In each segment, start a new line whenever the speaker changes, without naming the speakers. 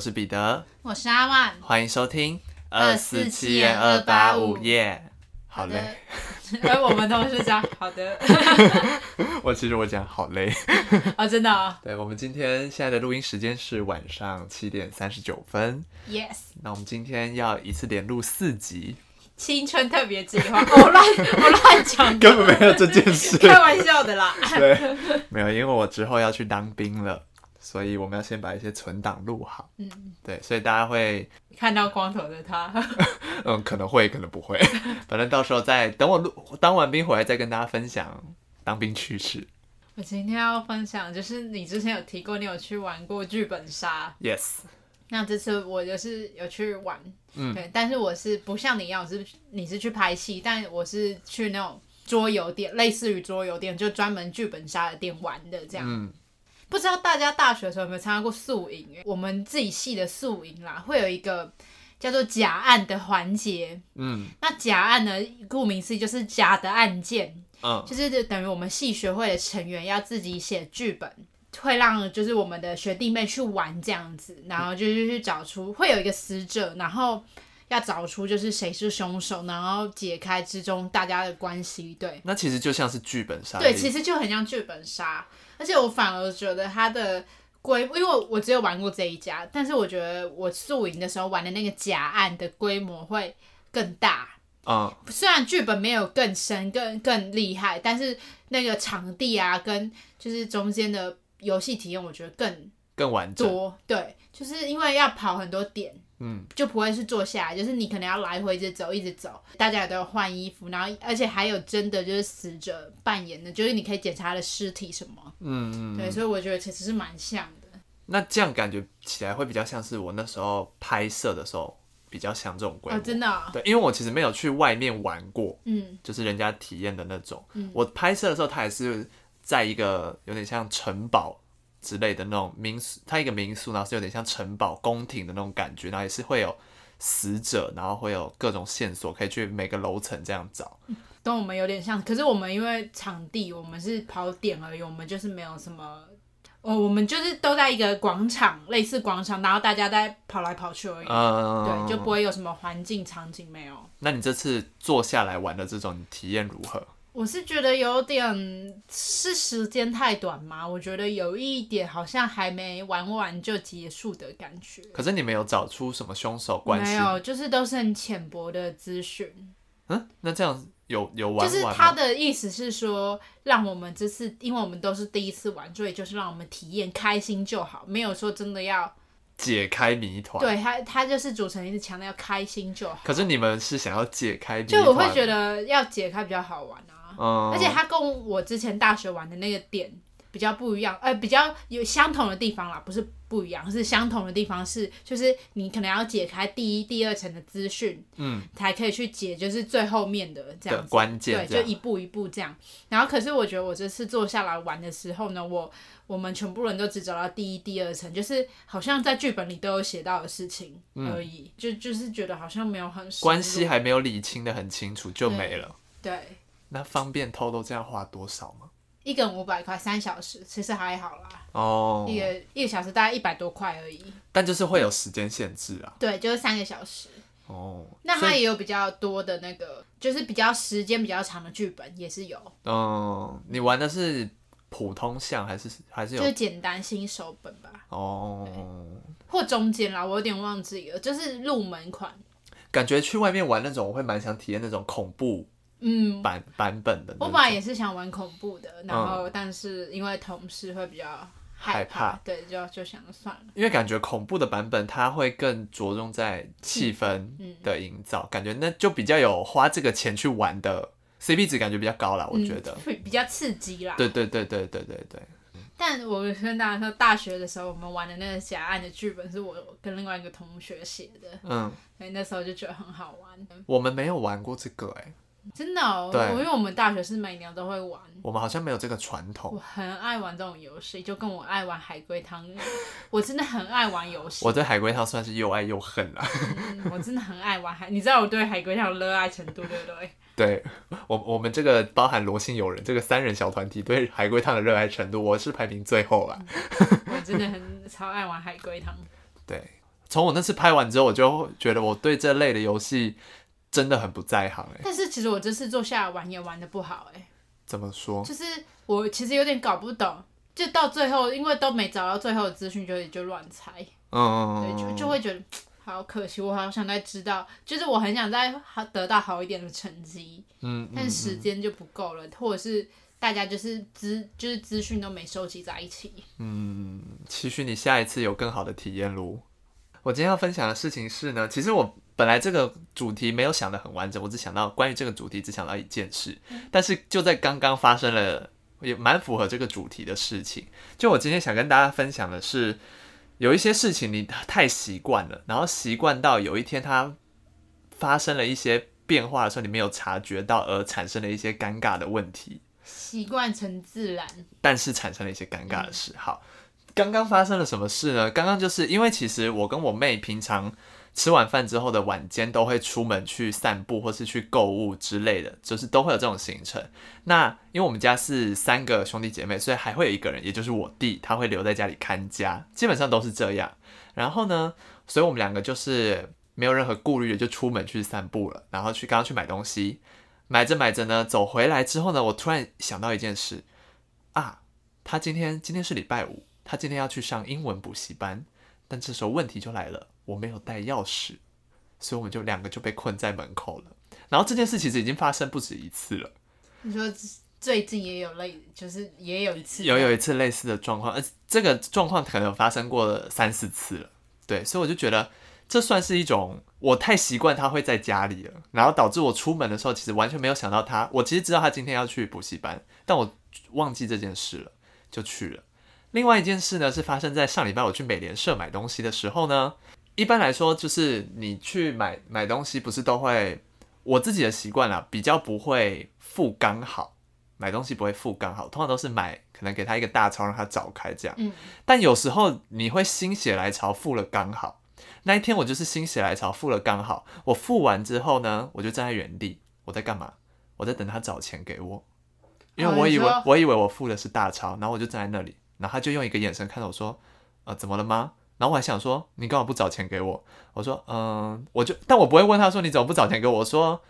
我是彼得，
我是阿万，
欢迎收听二四七元二八五耶。好嘞，
而 我们都是这样。好的，
我其实我讲好累
啊，真的啊。
对，我们今天现在的录音时间是晚上七点三十九分。
Yes。
那我们今天要一次连录四集。
青春特别计划，我乱我乱讲，
根本没有这件事，
开玩笑的啦。
对，没有，因为我之后要去当兵了，所以我们要先把一些存档录好。嗯，对，所以大家会
看到光头的他。
嗯，可能会，可能不会，反正到时候再等我录当完兵回来再跟大家分享当兵趣事。
我今天要分享就是你之前有提过，你有去玩过剧本杀。
Yes。
那这次我就是有去玩，
嗯，
对，但是我是不像你一样，我是你是去拍戏，但我是去那种桌游店，类似于桌游店，就专门剧本杀的店玩的这样。
嗯，不
知道大家大学的时候有没有参加过宿营？我们自己系的宿营啦，会有一个叫做假案的环节。
嗯，
那假案呢，顾名思义就是假的案件，
嗯，
就是等于我们系学会的成员要自己写剧本。会让就是我们的学弟妹去玩这样子，然后就是去找出会有一个死者，然后要找出就是谁是凶手，然后解开之中大家的关系。对，
那其实就像是剧本杀。
对，其实就很像剧本杀，而且我反而觉得它的规，因为我只有玩过这一家，但是我觉得我宿营的时候玩的那个假案的规模会更大。
嗯，
虽然剧本没有更深、更更厉害，但是那个场地啊，跟就是中间的。游戏体验我觉得更
更完整，
多对，就是因为要跑很多点，
嗯，
就不会是坐下来，就是你可能要来回一直走，一直走，大家也都要换衣服，然后而且还有真的就是死者扮演的，就是你可以检查他的尸体什么，
嗯嗯，
对，所以我觉得其实是蛮像的。
那这样感觉起来会比较像是我那时候拍摄的时候比较像这种规模，
哦，真的哦？
对，因为我其实没有去外面玩过，
嗯，
就是人家体验的那种，
嗯，
我拍摄的时候，他也是。在一个有点像城堡之类的那种民宿，它一个民宿，然后是有点像城堡宫廷的那种感觉，然后也是会有死者，然后会有各种线索，可以去每个楼层这样找。
跟我们有点像，可是我们因为场地，我们是跑点而已，我们就是没有什么，哦，我们就是都在一个广场，类似广场，然后大家在跑来跑去而已，
嗯，
对，就不会有什么环境场景没有。
那你这次坐下来玩的这种体验如何？
我是觉得有点是时间太短嘛，我觉得有一点好像还没玩完就结束的感觉。
可是你没有找出什么凶手关系？
没有，就是都是很浅薄的资讯。
嗯，那这样有有玩完？
就是他的意思是说，让我们这次，因为我们都是第一次玩，所以就是让我们体验开心就好，没有说真的要
解开谜团。
对他，他就是主持人一直强调要开心就好。
可是你们是想要解开谜团？
就我会觉得要解开比较好玩啊。
嗯，
而且它跟我之前大学玩的那个点比较不一样，呃，比较有相同的地方啦，不是不一样，是相同的地方是，就是你可能要解开第一、第二层的资讯，
嗯，
才可以去解，就是最后面的这样子，
关键，
对，就一步一步这样。然后，可是我觉得我这次坐下来玩的时候呢，我我们全部人都只找到第一、第二层，就是好像在剧本里都有写到的事情而已，嗯、就就是觉得好像没有很
关系还没有理清的很清楚就没了，
对。对
那方便偷偷这样花多少吗？
一个人五百块，三小时，其实还好啦。
哦，
一个一个小时大概一百多块而已。
但就是会有时间限制啊。
对，就是三个小时。
哦。
那它也有比较多的那个，就是比较时间比较长的剧本也是有。
嗯，你玩的是普通项还是还是有？
就是简单新手本吧。
哦。
或中间啦，我有点忘记了，就是入门款。
感觉去外面玩那种，我会蛮想体验那种恐怖。
嗯，
版版本的，
我本来也是想玩恐怖的，然后但是因为同事会比较害怕，对，就就想算了。
因为感觉恐怖的版本，它会更着重在气氛的营造，嗯、感觉那就比较有花这个钱去玩的 CP 值，感觉比较高啦，我觉得、
嗯、比较刺激啦。
对对对对对对对。
但我跟大家说，大学的时候我们玩的那个假案的剧本是我跟另外一个同学写的，
嗯，
所以那时候就觉得很好玩。
我们没有玩过这个、欸，哎。
真的、哦，对，因为我们大学是每年都会玩。
我们好像没有这个传统。
我很爱玩这种游戏，就跟我爱玩海龟汤。我真的很爱玩游戏。
我对海龟汤算是又爱又恨啦。
嗯，我真的很爱玩海，你知道我对海龟汤的热爱程度，对不对？
对，我我们这个包含罗姓友人这个三人小团体对海龟汤的热爱程度，我是排名最后了。
我真的很超爱玩海龟汤。
对，从我那次拍完之后，我就觉得我对这类的游戏真的很不在行哎。
但是其实我这次坐下来玩也玩的不好哎。
怎么说？
就是我其实有点搞不懂，就到最后，因为都没找到最后的资讯，就就乱猜。嗯，对，就就会觉得 好可惜，我好想再知道，就是我很想再得到好一点的成绩。嗯，但是时间就不够了，或者是大家就是资就是资讯都没收集在一起。
嗯，期许你下一次有更好的体验咯。我今天要分享的事情是呢，其实我本来这个主题没有想的很完整，我只想到关于这个主题只想到一件事，但是就在刚刚发生了也蛮符合这个主题的事情。就我今天想跟大家分享的是，有一些事情你太习惯了，然后习惯到有一天它发生了一些变化的时候，你没有察觉到，而产生了一些尴尬的问题。
习惯成自然，
但是产生了一些尴尬的事。好。刚刚发生了什么事呢？刚刚就是因为其实我跟我妹平常吃完饭之后的晚间都会出门去散步或是去购物之类的，就是都会有这种行程。那因为我们家是三个兄弟姐妹，所以还会有一个人，也就是我弟，他会留在家里看家，基本上都是这样。然后呢，所以我们两个就是没有任何顾虑的就出门去散步了，然后去刚刚去买东西，买着买着呢，走回来之后呢，我突然想到一件事啊，他今天今天是礼拜五。他今天要去上英文补习班，但这时候问题就来了，我没有带钥匙，所以我们就两个就被困在门口了。然后这件事其实已经发生不止一次了。
你说最近也有类，就是也有一次，
有有一次类似的状况，而这个状况可能有发生过三四次了。对，所以我就觉得这算是一种我太习惯他会在家里了，然后导致我出门的时候其实完全没有想到他。我其实知道他今天要去补习班，但我忘记这件事了，就去了。另外一件事呢，是发生在上礼拜我去美联社买东西的时候呢。一般来说，就是你去买买东西，不是都会我自己的习惯啦，比较不会付刚好，买东西不会付刚好，通常都是买可能给他一个大钞让他找开这样。嗯。但有时候你会心血来潮付了刚好，那一天我就是心血来潮付了刚好，我付完之后呢，我就站在原地，我在干嘛？我在等他找钱给我，因为我以为、哦、我以为我付的是大钞，然后我就站在那里。然后他就用一个眼神看着我说：“呃，怎么了吗？”然后我还想说：“你干嘛不找钱给我？”我说：“嗯、呃，我就……但我不会问他说你怎么不找钱给我？”我说：“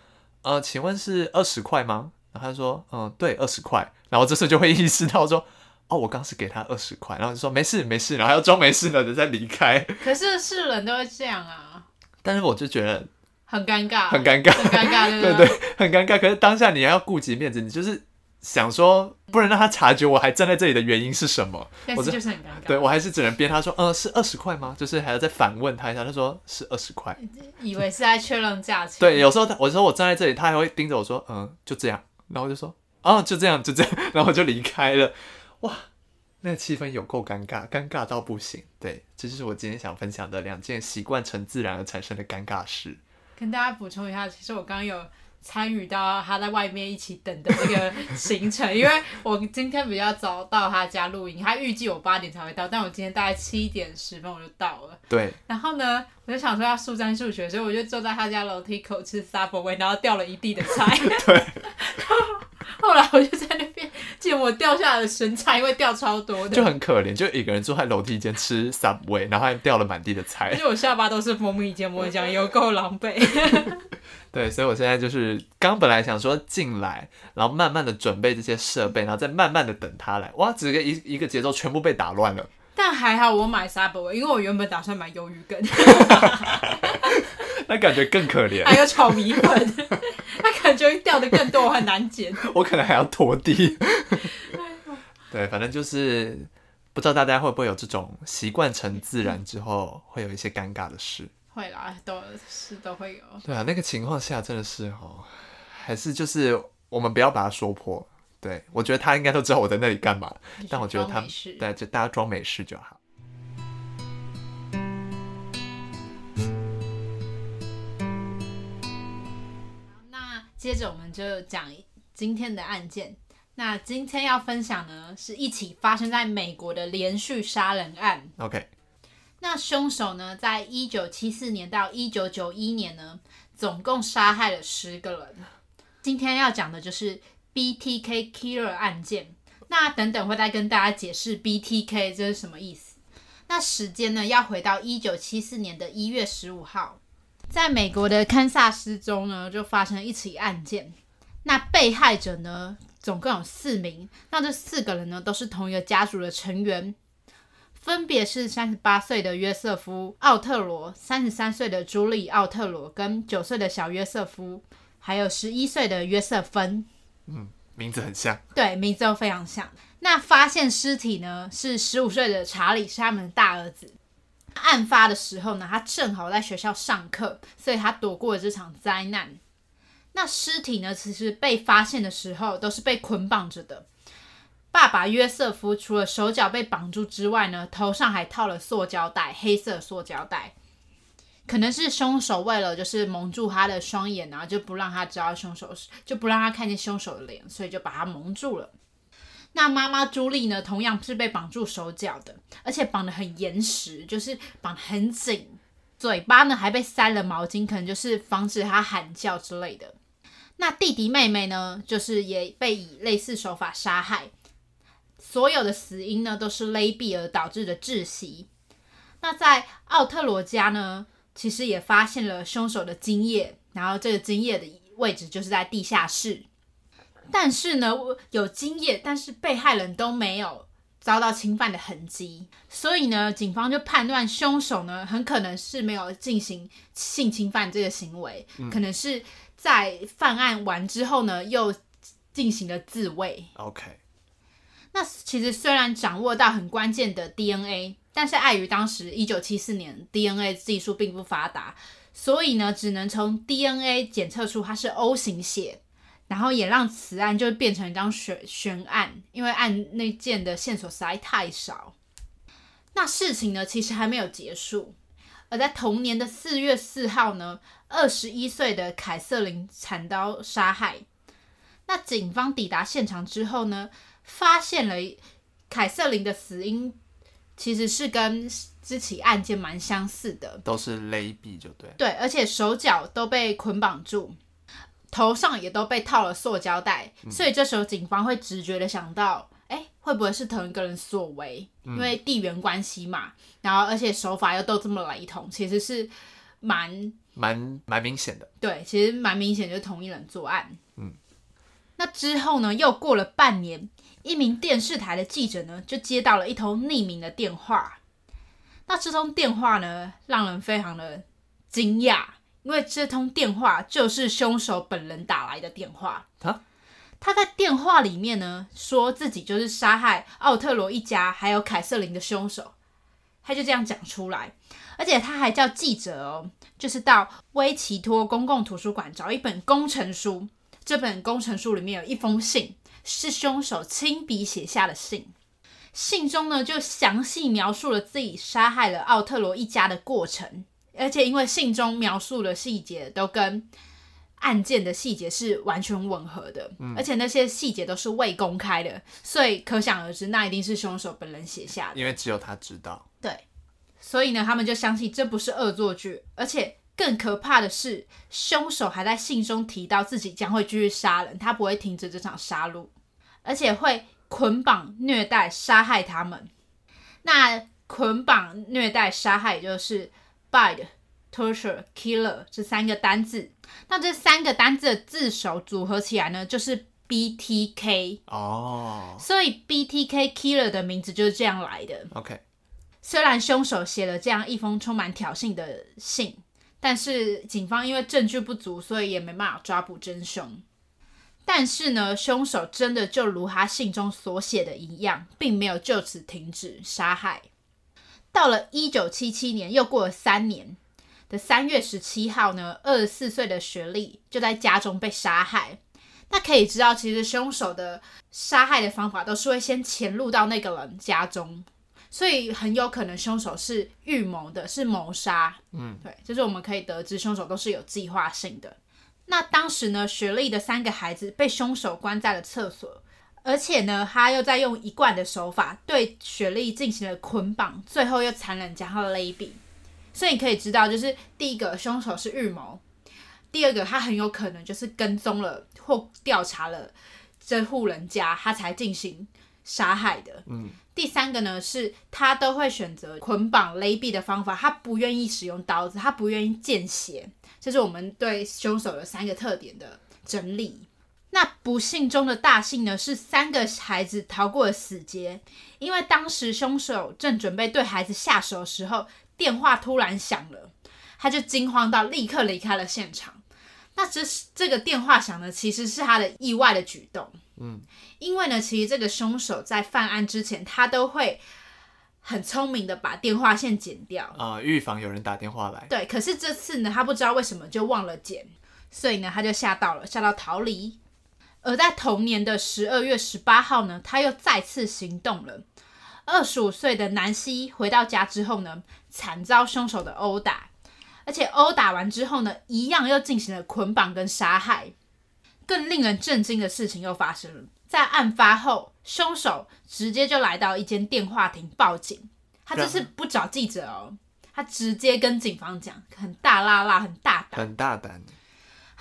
呃，请问是二十块吗？”然后他说：“嗯、呃，对，二十块。”然后这时候就会意识到说：“哦，我刚是给他二十块。”然后就说：“没事，没事。”然后要装没事了，就再离开。
可是是人都会这样啊。
但是我就觉得
很尴尬，
很尴尬，
很尴尬，
对 对，很尴尬。可是当下你还要顾及面子，你就是。想说不能让他察觉我还站在这里的原因是什么？
但是就是很尴尬。
对，我还是只能编他说，嗯，是二十块吗？就是还要再反问他一下。他说是二十块，
以为是在确认价钱。
对，有时候他，我说我站在这里，他还会盯着我说，嗯，就这样。然后我就说，啊，就这样，就这样。然后我就离开了。哇，那个气氛有够尴尬，尴尬到不行。对，这就是我今天想分享的两件习惯成自然而产生的尴尬事。
跟大家补充一下，其实我刚刚有。参与到他在外面一起等的这个行程，因为我今天比较早到他家录音，他预计我八点才会到，但我今天大概七点十分我就到了。
对。然
后呢，我就想说要速战速决，所以我就坐在他家楼梯口吃 Subway，然后掉了一地的菜。
对。
后来我就在那边捡我掉下来的生菜，因为掉超多的。
就很可怜，就一个人坐在楼梯间吃 Subway，然后还掉了满地的菜。
因为我下巴都是蜂蜜芥末酱，有够狼狈。
对，所以我现在就是刚本来想说进来，然后慢慢的准备这些设备，然后再慢慢的等他来。哇，整个一一个节奏全部被打乱了。
但还好我买 Subway，因为我原本打算买鱿鱼羹。
那感觉更可怜。
还有炒米粉，那感觉掉的更多，我很难捡。
我可能还要拖地。对，反正就是不知道大家会不会有这种习惯成自然之后，会有一些尴尬的事。
会啦，都是都会有。
对啊，那个情况下真的是哦，还是就是我们不要把它说破。对，我觉得他应该都知道我在那里干嘛，但我觉得他对，就大家装没事就好。
接着我们就讲今天的案件。那今天要分享呢，是一起发生在美国的连续杀人案。
OK。
那凶手呢，在一九七四年到一九九一年呢，总共杀害了十个人。今天要讲的就是 BTK Killer 案件。那等等会再跟大家解释 BTK 这是什么意思。那时间呢，要回到一九七四年的一月十五号，在美国的堪萨斯州呢，就发生了一起案件。那被害者呢，总共有四名。那这四个人呢，都是同一个家族的成员，分别是三十八岁的约瑟夫·奥特罗、三十三岁的朱莉·奥特罗跟九岁的小约瑟夫，还有十一岁的约瑟芬。
嗯，名字很像。
对，名字都非常像。那发现尸体呢，是十五岁的查理，是他们的大儿子。案发的时候呢，他正好在学校上课，所以他躲过了这场灾难。那尸体呢，其实被发现的时候都是被捆绑着的。爸爸约瑟夫除了手脚被绑住之外呢，头上还套了塑胶袋，黑色塑胶袋。可能是凶手为了就是蒙住他的双眼然后，就不让他知道凶手，就不让他看见凶手的脸，所以就把他蒙住了。那妈妈朱莉呢，同样是被绑住手脚的，而且绑得很严实，就是绑得很紧。嘴巴呢还被塞了毛巾，可能就是防止她喊叫之类的。那弟弟妹妹呢，就是也被以类似手法杀害。所有的死因呢，都是勒毙而导致的窒息。那在奥特罗家呢，其实也发现了凶手的精液，然后这个精液的位置就是在地下室。但是呢，有经验，但是被害人都没有遭到侵犯的痕迹，所以呢，警方就判断凶手呢很可能是没有进行性侵犯这个行为，嗯、可能是在犯案完之后呢又进行了自卫。
OK，
那其实虽然掌握到很关键的 DNA。但是碍于当时一九七四年 DNA 技术并不发达，所以呢，只能从 DNA 检测出它是 O 型血，然后也让此案就变成一张悬悬案，因为案那件的线索实在太少。那事情呢，其实还没有结束，而在同年的四月四号呢，二十一岁的凯瑟琳惨遭杀害。那警方抵达现场之后呢，发现了凯瑟琳的死因。其实是跟这起案件蛮相似的，
都是勒毙，就对。
对，而且手脚都被捆绑住，头上也都被套了塑胶袋，嗯、所以这时候警方会直觉的想到，哎，会不会是同一个人所为？嗯、因为地缘关系嘛，然后而且手法又都这么雷同，其实是蛮
蛮蛮明显的。
对，其实蛮明显就是同一人作案。嗯，那之后呢，又过了半年。一名电视台的记者呢，就接到了一通匿名的电话。那这通电话呢，让人非常的惊讶，因为这通电话就是凶手本人打来的电话。
啊？
他在电话里面呢，说自己就是杀害奥特罗一家还有凯瑟琳的凶手，他就这样讲出来。而且他还叫记者哦，就是到威奇托公共图书馆找一本工程书，这本工程书里面有一封信。是凶手亲笔写下的信，信中呢就详细描述了自己杀害了奥特罗一家的过程，而且因为信中描述的细节都跟案件的细节是完全吻合的，嗯、而且那些细节都是未公开的，所以可想而知，那一定是凶手本人写下的，
因为只有他知道。
对，所以呢，他们就相信这不是恶作剧，而且。更可怕的是，凶手还在信中提到自己将会继续杀人，他不会停止这场杀戮，而且会捆绑、虐待、杀害他们。那捆绑、虐待、杀害，也就是 bind、torture、killer 这三个单字。那这三个单字的字首组合起来呢，就是 BTK
哦。
所以 BTK killer 的名字就是这样来的。
OK。
虽然凶手写了这样一封充满挑衅的信。但是警方因为证据不足，所以也没办法抓捕真凶。但是呢，凶手真的就如他信中所写的一样，并没有就此停止杀害。到了一九七七年，又过了三年的三月十七号呢，二十四岁的雪莉就在家中被杀害。那可以知道，其实凶手的杀害的方法都是会先潜入到那个人家中。所以很有可能凶手是预谋的，是谋杀。嗯，对，就是我们可以得知凶手都是有计划性的。那当时呢，雪莉的三个孩子被凶手关在了厕所，而且呢，他又在用一贯的手法对雪莉进行了捆绑，最后又残忍将她勒毙。所以你可以知道，就是第一个凶手是预谋，第二个他很有可能就是跟踪了或调查了这户人家，他才进行杀害的。
嗯，
第三个呢是他都会选择捆绑勒毙的方法，他不愿意使用刀子，他不愿意见血。这是我们对凶手有三个特点的整理。那不幸中的大幸呢，是三个孩子逃过了死劫，因为当时凶手正准备对孩子下手的时候，电话突然响了，他就惊慌到立刻离开了现场。那这这个电话响呢，其实是他的意外的举动。
嗯，
因为呢，其实这个凶手在犯案之前，他都会很聪明的把电话线剪掉
啊，呃，预防有人打电话来。
对，可是这次呢，他不知道为什么就忘了剪，所以呢，他就吓到了，吓到逃离。而在同年的十二月十八号呢，他又再次行动了。二十五岁的南希回到家之后呢，惨遭凶手的殴打，而且殴打完之后呢，一样又进行了捆绑跟杀害。更令人震惊的事情又发生了，在案发后，凶手直接就来到一间电话亭报警。他这次不找记者哦，他直接跟警方讲，很大剌剌，很大胆，
很大胆。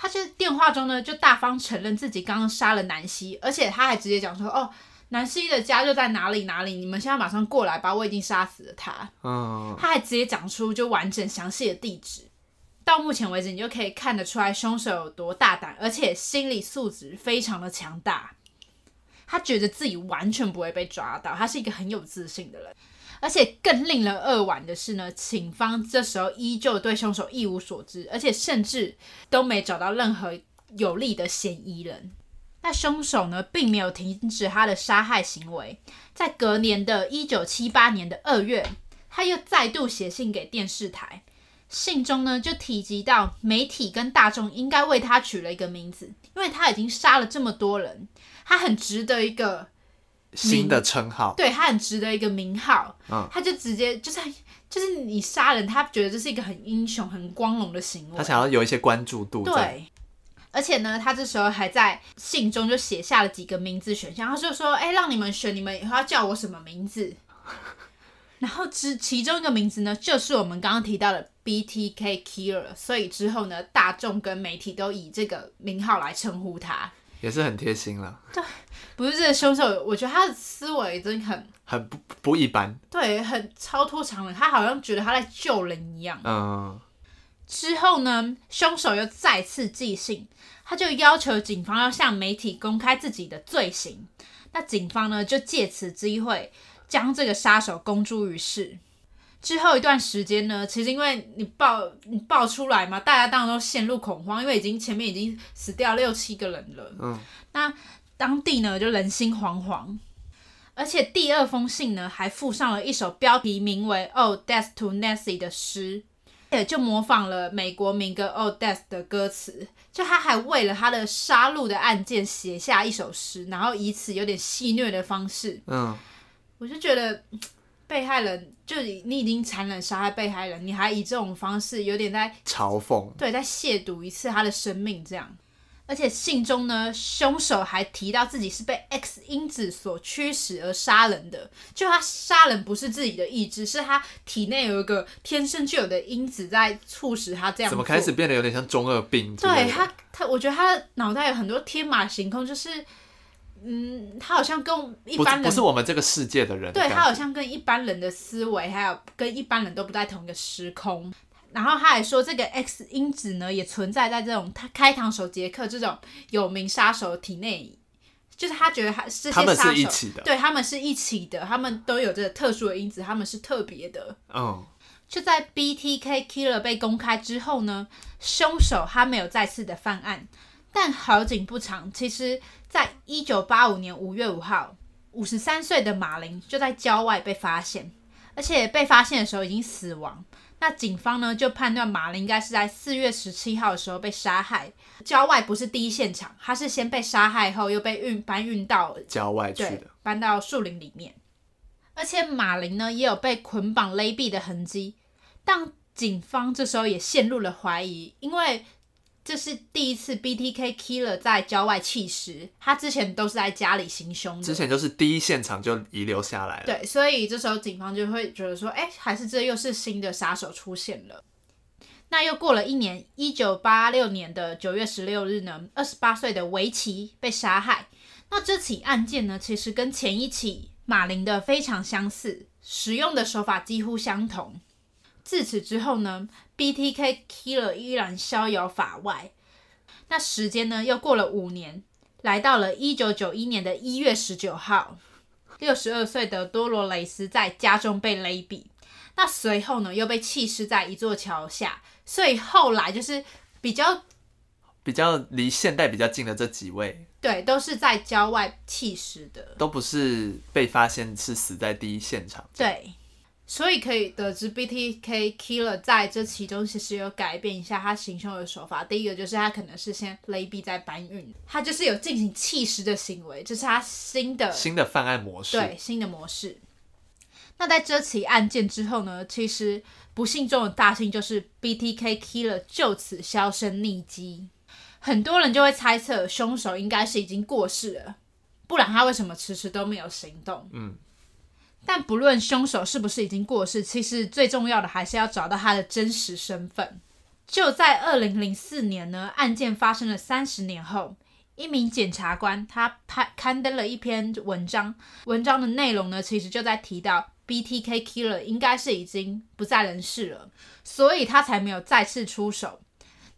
他就电话中呢，就大方承认自己刚刚杀了南希，而且他还直接讲说：“哦，南希的家就在哪里哪里，你们现在马上过来吧，我已经杀死了他。”嗯，他还直接讲出就完整详细的地址。到目前为止，你就可以看得出来凶手有多大胆，而且心理素质非常的强大。他觉得自己完全不会被抓到，他是一个很有自信的人。而且更令人扼腕的是呢，警方这时候依旧对凶手一无所知，而且甚至都没找到任何有力的嫌疑人。那凶手呢，并没有停止他的杀害行为，在隔年的一九七八年的二月，他又再度写信给电视台，信中呢就提及到媒体跟大众应该为他取了一个名字，因为他已经杀了这么多人，他很值得一个。
新的称号，
对，他很值得一个名号，
嗯，
他就直接就是就是你杀人，他觉得这是一个很英雄、很光荣的行为，
他想要有一些关注度，
对，而且呢，他这时候还在信中就写下了几个名字选项，他就说，哎、欸，让你们选，你们以后要叫我什么名字？然后之其中一个名字呢，就是我们刚刚提到的 BTK Killer，所以之后呢，大众跟媒体都以这个名号来称呼他。
也是很贴心了。
对，不是这个凶手，我觉得他的思维真的很
很不不一般。
对，很超脱常人。他好像觉得他在救人一样。
嗯。
之后呢，凶手又再次寄信，他就要求警方要向媒体公开自己的罪行。那警方呢，就借此机会将这个杀手公诸于世。之后一段时间呢，其实因为你爆你爆出来嘛，大家当然都陷入恐慌，因为已经前面已经死掉六七个人了。
嗯，
那当地呢就人心惶惶，而且第二封信呢还附上了一首标题名为《Oh Death to Nancy》的诗，也就模仿了美国民歌《Oh Death》的歌词，就他还为了他的杀戮的案件写下一首诗，然后以此有点戏谑的方式。
嗯，
我就觉得。被害人就你已经残忍杀害被害人，你还以这种方式有点在
嘲讽，
对，在亵渎一次他的生命这样。而且信中呢，凶手还提到自己是被 X 因子所驱使而杀人的，就他杀人不是自己的意志，是他体内有一个天生就有的因子在促使他这样。
怎么开始变得有点像中二病？
对他，他我觉得他的脑袋有很多天马行空，就是。嗯，他好像跟一般人
不是，我们这个世界的人，
对，他好像跟一般人的思维，还有跟一般人都不在同一个时空。然后他还说，这个 X 因子呢，也存在在这种他开膛手杰克这种有名杀手体内，就是他觉得他这些杀手
是一起的，
对，他们是一起的，他们都有这个特殊的因子，他们是特别的。
嗯，
就在 BTK Killer 被公开之后呢，凶手他没有再次的犯案。但好景不长，其实，在一九八五年五月五号，五十三岁的马林就在郊外被发现，而且被发现的时候已经死亡。那警方呢就判断马林应该是在四月十七号的时候被杀害。郊外不是第一现场，他是先被杀害后又被运搬运到
郊外去的，
搬到树林里面。而且马林呢也有被捆绑勒毙的痕迹，但警方这时候也陷入了怀疑，因为。这是第一次 BTK Killer 在郊外弃尸，他之前都是在家里行凶。
之前就是第一现场就遗留下来了。
对，所以这时候警方就会觉得说，哎，还是这又是新的杀手出现了。那又过了一年，一九八六年的九月十六日呢，二十八岁的维奇被杀害。那这起案件呢，其实跟前一起马林的非常相似，使用的手法几乎相同。自此之后呢，BTK Killer 依然逍遥法外。那时间呢，又过了五年，来到了一九九一年的一月十九号，六十二岁的多罗雷斯在家中被勒毙。那随后呢，又被弃尸在一座桥下。所以后来就是比较
比较离现代比较近的这几位，
对，都是在郊外弃尸的，
都不是被发现是死在第一现场。
对。所以可以得知，BTK Killer 在这其中其实有改变一下他行凶的手法。第一个就是他可能是先勒毙再搬运，他就是有进行弃尸的行为，这是他新的
新的犯案模式。
对，新的模式。那在这起案件之后呢，其实不幸中的大幸就是 BTK Killer 就此销声匿迹，很多人就会猜测凶手应该是已经过世了，不然他为什么迟迟都没有行动？嗯。但不论凶手是不是已经过世，其实最重要的还是要找到他的真实身份。就在二零零四年呢，案件发生了三十年后，一名检察官他拍刊登了一篇文章，文章的内容呢，其实就在提到 BTK Killer 应该是已经不在人世了，所以他才没有再次出手。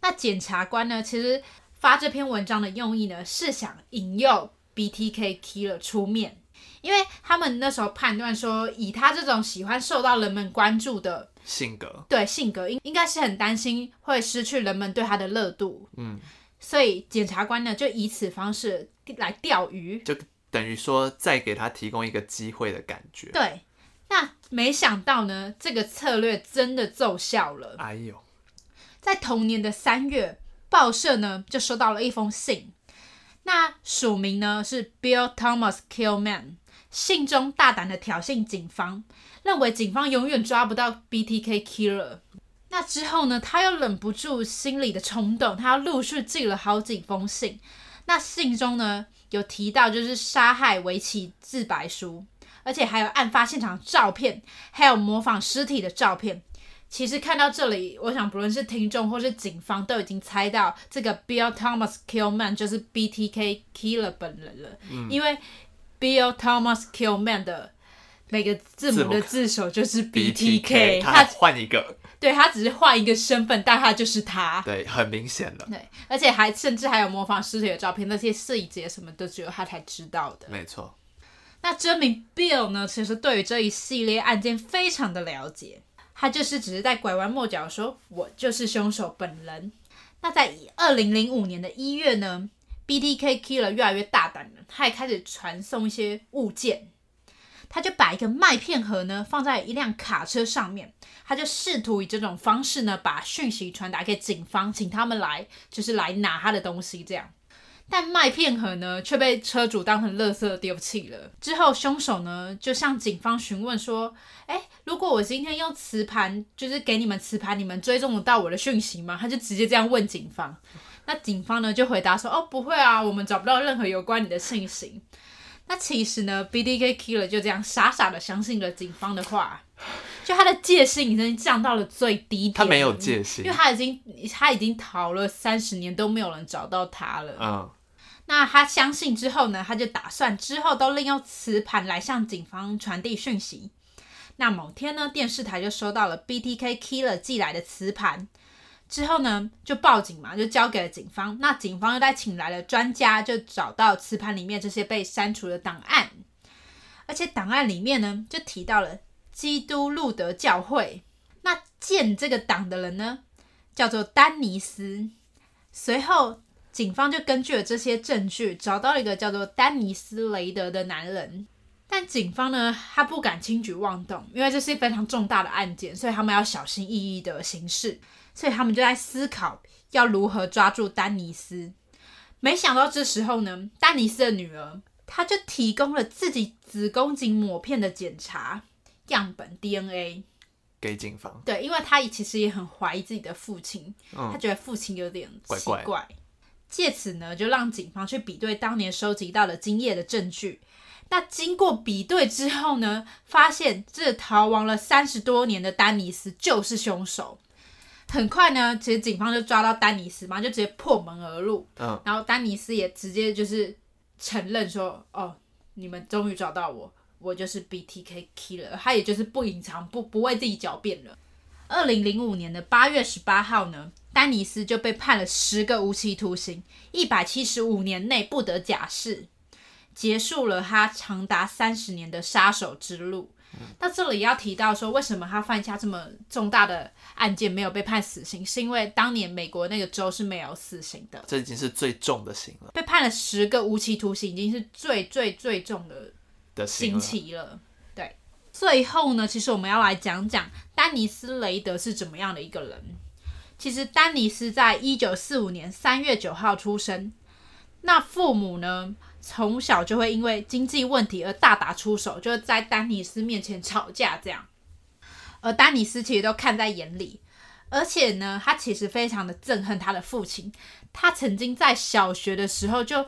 那检察官呢，其实发这篇文章的用意呢，是想引诱 BTK Killer 出面。因为他们那时候判断说，以他这种喜欢受到人们关注的
性格，
对性格应应该是很担心会失去人们对他的热度。嗯，所以检察官呢就以此方式来钓鱼，
就等于说再给他提供一个机会的感觉。
对，那没想到呢，这个策略真的奏效了。
哎呦，
在同年的三月，报社呢就收到了一封信。那署名呢是 Bill Thomas Killman，信中大胆的挑衅警方，认为警方永远抓不到 BTK Killer。那之后呢，他又忍不住心里的冲动，他又陆续寄了好几封信。那信中呢有提到就是杀害围棋自白书，而且还有案发现场照片，还有模仿尸体的照片。其实看到这里，我想不论是听众或是警方都已经猜到这个 Bill Thomas Killman 就是 BTK Killer 本人了，嗯、因为 Bill Thomas Killman 的每个字母的字首就是 BTK，
他换一个，
对，他只是换一个身份，但他就是他，
对，很明显的，
对，而且还甚至还有模仿尸体的照片，那些细节什么都只有他才知道的，
没错。
那这名 Bill 呢，其实对于这一系列案件非常的了解。他就是只是在拐弯抹角说，我就是凶手本人。那在二零零五年的一月呢，BTK Killer 越来越大胆了，他也开始传送一些物件。他就把一个麦片盒呢放在一辆卡车上面，他就试图以这种方式呢把讯息传达给警方，请他们来就是来拿他的东西这样。但麦片盒呢，却被车主当成垃圾丢弃了。之后，凶手呢就向警方询问说：“哎，如果我今天用磁盘，就是给你们磁盘，你们追踪得到我的讯息吗？”他就直接这样问警方。那警方呢就回答说：“哦，不会啊，我们找不到任何有关你的信息。”那其实呢，BTK Killer 就这样傻傻的相信了警方的话，就他的戒心已经降到了最低点。
他没有戒心，
因为他已经他已经逃了三十年都没有人找到他了。嗯。那他相信之后呢，他就打算之后都利用磁盘来向警方传递讯息。那某天呢，电视台就收到了 BTK Killer 寄来的磁盘，之后呢就报警嘛，就交给了警方。那警方又再请来了专家，就找到磁盘里面这些被删除的档案，而且档案里面呢就提到了基督路德教会。那建这个党的人呢叫做丹尼斯。随后。警方就根据了这些证据，找到了一个叫做丹尼斯·雷德的男人。但警方呢，他不敢轻举妄动，因为这是非常重大的案件，所以他们要小心翼翼的行事。所以他们就在思考要如何抓住丹尼斯。没想到这时候呢，丹尼斯的女儿，她就提供了自己子宫颈抹片的检查样本 DNA
给警方。
对，因为她其实也很怀疑自己的父亲，她觉得父亲有点奇怪。怪怪借此呢，就让警方去比对当年收集到的精液的证据。那经过比对之后呢，发现这逃亡了三十多年的丹尼斯就是凶手。很快呢，其实警方就抓到丹尼斯嘛，就直接破门而入。嗯，然后丹尼斯也直接就是承认说：“哦，你们终于找到我，我就是 BTK Killer。”他也就是不隐藏，不不为自己狡辩了。二零零五年的八月十八号呢，丹尼斯就被判了十个无期徒刑，一百七十五年内不得假释，结束了他长达三十年的杀手之路。那这里要提到说，为什么他犯下这么重大的案件没有被判死刑，是因为当年美国那个州是没有死刑的，
这已经是最重的刑了。
被判了十个无期徒刑，已经是最最最重的
的
刑期了。对，最后呢，其实我们要来讲讲丹尼斯·雷德是怎么样的一个人。其实丹尼斯在一九四五年三月九号出生，那父母呢？从小就会因为经济问题而大打出手，就是在丹尼斯面前吵架这样。而丹尼斯其实都看在眼里，而且呢，他其实非常的憎恨他的父亲。他曾经在小学的时候就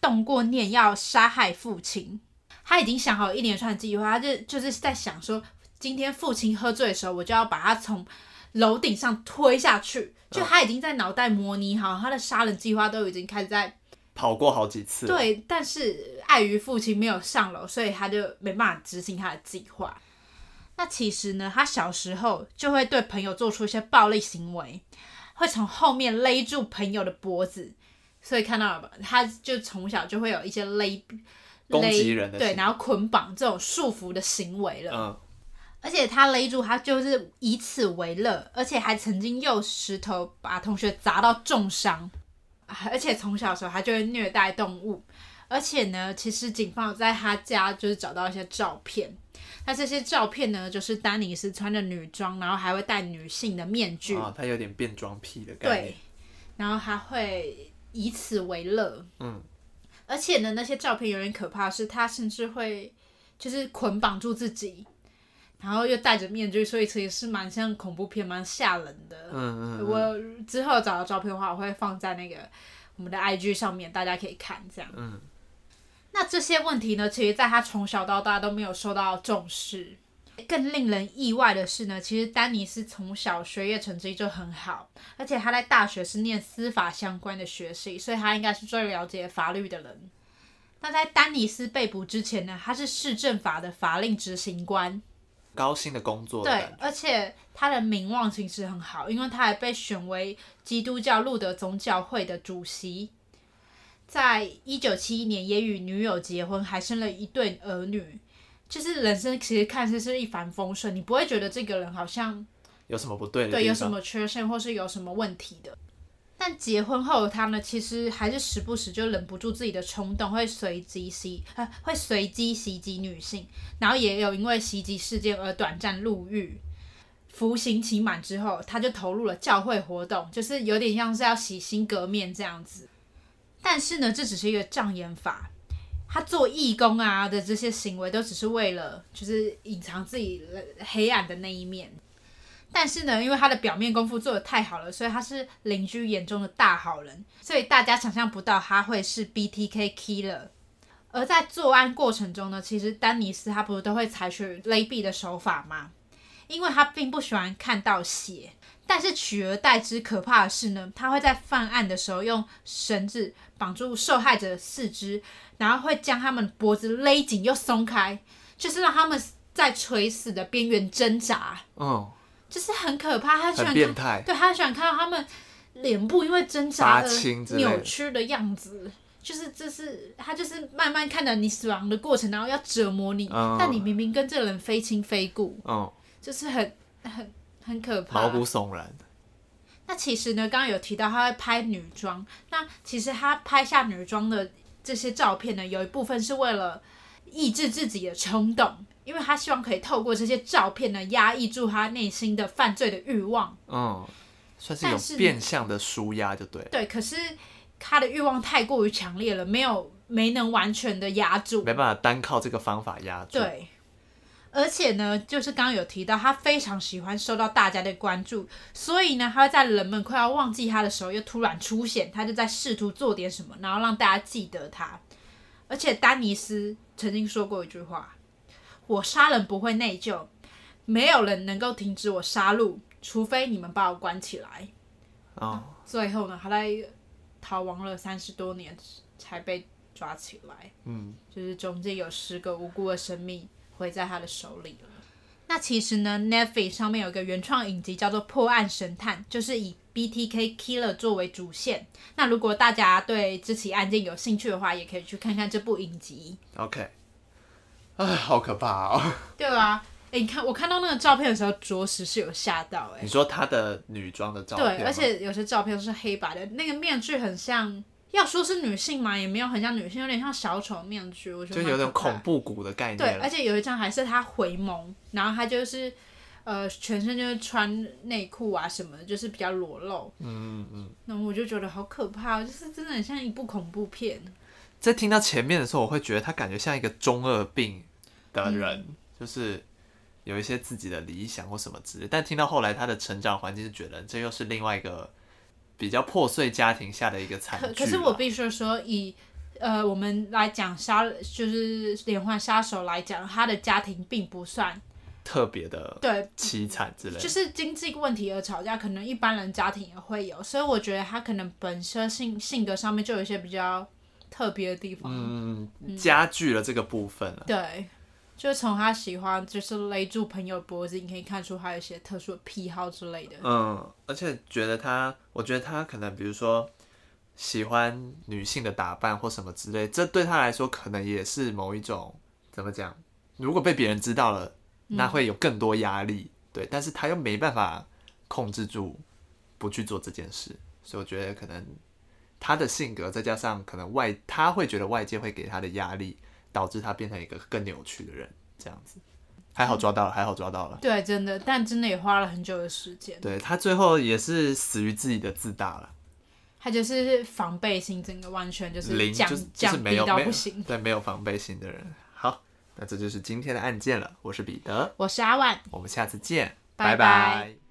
动过念要杀害父亲，他已经想好一连串计划，他就就是在想说，今天父亲喝醉的时候，我就要把他从楼顶上推下去。就他已经在脑袋模拟好他的杀人计划，都已经开始在。
跑过好几次，
对，但是碍于父亲没有上楼，所以他就没办法执行他的计划。那其实呢，他小时候就会对朋友做出一些暴力行为，会从后面勒住朋友的脖子，所以看到了吧？他就从小就会有一些勒
攻击人的
对，然后捆绑这种束缚的行为了。
嗯，
而且他勒住他就是以此为乐，而且还曾经用石头把同学砸到重伤。而且从小的时候，他就会虐待动物。而且呢，其实警方在他家就是找到一些照片。那这些照片呢，就是丹尼斯穿着女装，然后还会戴女性的面具。
啊，他有点变装癖的感觉。
对。然后他会以此为乐。
嗯。
而且呢，那些照片有点可怕，是他甚至会就是捆绑住自己。然后又戴着面具，所以其实是蛮像恐怖片，蛮吓人的。
嗯嗯，嗯。
我之后找到照片的话，我会放在那个我们的 IG 上面，大家可以看这样。
嗯。
那这些问题呢，其实在他从小到大都没有受到重视。更令人意外的是呢，其实丹尼斯从小学业成绩就很好，而且他在大学是念司法相关的学系，所以他应该是最了解法律的人。那在丹尼斯被捕之前呢，他是市政法的法令执行官。
高薪的工作的，
对，而且他的名望其实很好，因为他还被选为基督教路德宗教会的主席，在一九七一年也与女友结婚，还生了一对儿女，就是人生其实看似是一帆风顺，你不会觉得这个人好像
有什么不对的，
对，有什么缺陷或是有什么问题的。但结婚后的他呢，其实还是时不时就忍不住自己的冲动，会随机袭呃会随机袭击女性，然后也有因为袭击事件而短暂入狱。服刑期满之后，他就投入了教会活动，就是有点像是要洗心革面这样子。但是呢，这只是一个障眼法，他做义工啊的这些行为，都只是为了就是隐藏自己黑暗的那一面。但是呢，因为他的表面功夫做得太好了，所以他是邻居眼中的大好人，所以大家想象不到他会是 BTK Killer。而在作案过程中呢，其实丹尼斯他不是都会采取勒毙的手法吗？因为他并不喜欢看到血，但是取而代之可怕的是呢，他会在犯案的时候用绳子绑住受害者的四肢，然后会将他们脖子勒紧又松开，就是让他们在垂死的边缘挣扎。
嗯。
就是很可怕，他喜欢看，
变态，
对，他喜欢看到他们脸部因为挣扎而扭曲的样子，就是这是他就是慢慢看着你死亡的过程，然后要折磨你，嗯、但你明明跟这个人非亲非故，
嗯，
就是很很很可怕，
毛骨悚然。
那其实呢，刚刚有提到他会拍女装，那其实他拍下女装的这些照片呢，有一部分是为了抑制自己的冲动。因为他希望可以透过这些照片呢，压抑住他内心的犯罪的欲望。
嗯，算是一种变相的舒压，就对。
对，可是他的欲望太过于强烈了，没有没能完全的压住，
没办法单靠这个方法压住。
对，而且呢，就是刚刚有提到，他非常喜欢受到大家的关注，所以呢，他会在人们快要忘记他的时候，又突然出现，他就在试图做点什么，然后让大家记得他。而且丹尼斯曾经说过一句话。我杀人不会内疚，没有人能够停止我杀戮，除非你们把我关起来。
哦，
最后呢，他在逃亡了三十多年，才被抓起来。
嗯，
就是中间有十个无辜的生命毁在他的手里了。那其实呢，Netflix 上面有一个原创影集叫做《破案神探》，就是以 BTK Killer 作为主线。那如果大家对这起案件有兴趣的话，也可以去看看这部影集。
OK，哎，好可怕哦。
对啊，哎，你看我看到那个照片的时候，着实是有吓到哎。
你说她的女装的照片？
对，而且有些照片是黑白的，那个面具很像。要说是女性嘛，也没有很像女性，有点像小丑面具，我觉得就
有点恐怖谷的概念。
对，而且有一张还是他回眸，然后他就是呃全身就是穿内裤啊什么的，就是比较裸露。嗯嗯嗯。那我就觉得好可怕，就是真的很像一部恐怖片。
在听到前面的时候，我会觉得他感觉像一个中二病的人，嗯、就是有一些自己的理想或什么之类。但听到后来他的成长环境，是觉得这又是另外一个。比较破碎家庭下的一个惨剧。
可可是我必须说，以呃我们来讲杀，就是连环杀手来讲，他的家庭并不算
特别的对凄惨之类。
就是经济问题而吵架，可能一般人家庭也会有，所以我觉得他可能本身性性格上面就有一些比较特别的地方，
嗯，加剧了这个部分了。
对。就从他喜欢，就是勒住朋友脖子，你可以看出他有一些特殊的癖好之类的。
嗯，而且觉得他，我觉得他可能，比如说喜欢女性的打扮或什么之类，这对他来说可能也是某一种怎么讲？如果被别人知道了，那会有更多压力。嗯、对，但是他又没办法控制住不去做这件事，所以我觉得可能他的性格再加上可能外，他会觉得外界会给他的压力。导致他变成一个更扭曲的人，这样子，还好抓到了，还好抓到了。
对，真的，但真的也花了很久的时间。
对，他最后也是死于自己的自大了。
他就是防备心整个完全就是
零，
降
就是就是没有
不行。
对，没有防备心的人。好，那这就是今天的案件了。我是彼得，
我是阿万，
我们下次见，
拜拜。
拜拜。